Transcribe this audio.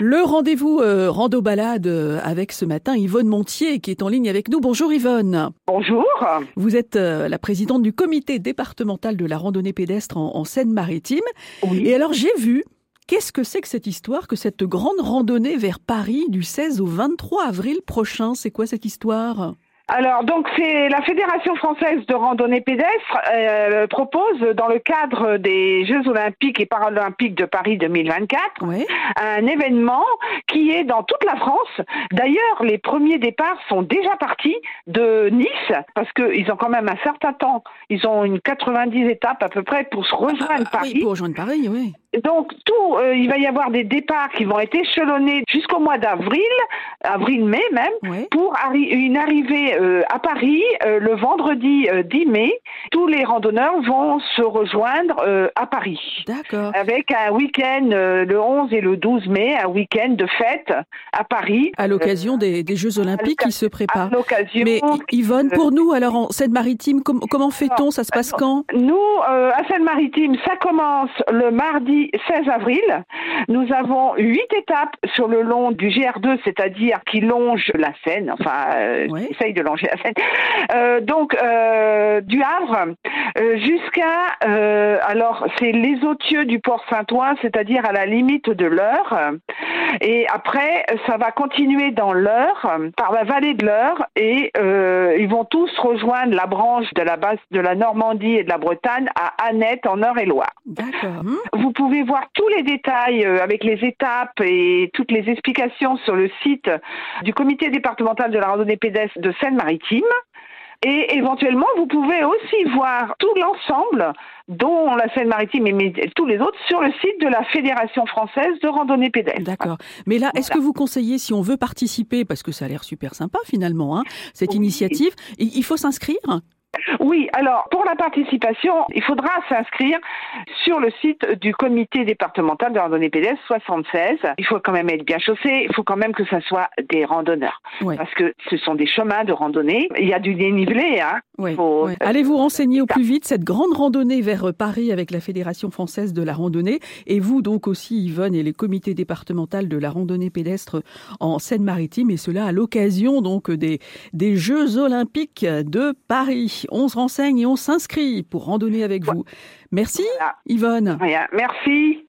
Le rendez-vous euh, rando balade euh, avec ce matin Yvonne Montier qui est en ligne avec nous. Bonjour Yvonne. Bonjour. Vous êtes euh, la présidente du comité départemental de la randonnée pédestre en, en Seine-Maritime. Oui. Et alors j'ai vu, qu'est-ce que c'est que cette histoire, que cette grande randonnée vers Paris du 16 au 23 avril prochain? C'est quoi cette histoire? Alors donc c'est la Fédération française de randonnée pédestre euh, propose dans le cadre des Jeux olympiques et paralympiques de Paris 2024 Ouais. un événement qui est dans toute la France. D'ailleurs, les premiers départs sont déjà partis de Nice parce qu'ils ont quand même un certain temps. Ils ont une 90 étapes à peu près pour se rejoindre Ah, Paris. oui, pour rejoindre Paris, oui. Donc tout, euh, il va y avoir des départs qui vont être échelonnés jusqu'au mois d'avril, avril-mai même, pour arri- une arrivée euh, à Paris euh, le vendredi euh, 10 mai. Tous les randonneurs vont se rejoindre à Paris. D'accord. Avec un week-end le 11 et le 12 mai, un week-end de fête à Paris. À l'occasion des, des Jeux olympiques qui se À préparent. l'occasion. Mais Yvonne, pour nous, alors en Seine-Maritime, com- comment fait-on? Ça se passe quand? Nous, à Seine-Maritime, ça commence le mardi 16 avril. Nous avons huit étapes sur le long du GR2, c'est-à-dire qui longe la Seine, enfin, euh, essaye de longer la Seine. Euh, donc, euh, du Havre jusqu'à, euh, alors, c'est les Autieux du Port Saint-Ouen, c'est-à-dire à la limite de l'Eure. Et après, ça va continuer dans l'Eure, par la vallée de l'Eure, et euh, ils vont tous rejoindre la branche de la base de la Normandie et de la Bretagne à Annette en Eure-et-Loire. D'accord. Hmm Vous pouvez voir tous les détails euh, avec les étapes et toutes les explications sur le site du comité départemental de la randonnée pédestre de Seine-Maritime. Et éventuellement, vous pouvez aussi voir tout l'ensemble, dont la Seine-Maritime et tous les autres, sur le site de la Fédération française de randonnée pédestre. D'accord. Mais là, est-ce que vous conseillez, si on veut participer, parce que ça a l'air super sympa finalement, hein, cette Oui. initiative, il faut s'inscrire? Oui, alors pour la participation, il faudra s'inscrire sur le site du comité départemental de randonnée pédestre 76. Il faut quand même être bien chaussé, il faut quand même que ça soit des randonneurs. Parce que ce sont des chemins de randonnée. Il y a du dénivelé, hein. Ouais, Faut- ouais. Allez vous renseigner au plus vite cette grande randonnée vers Paris avec la Fédération française de la randonnée et vous donc aussi Yvonne et les comités départementaux de la randonnée pédestre en Seine-Maritime et cela à l'occasion donc des, des Jeux olympiques de Paris. On se renseigne et on s'inscrit pour randonner avec vous. Merci Voilà. Yvonne. Merci.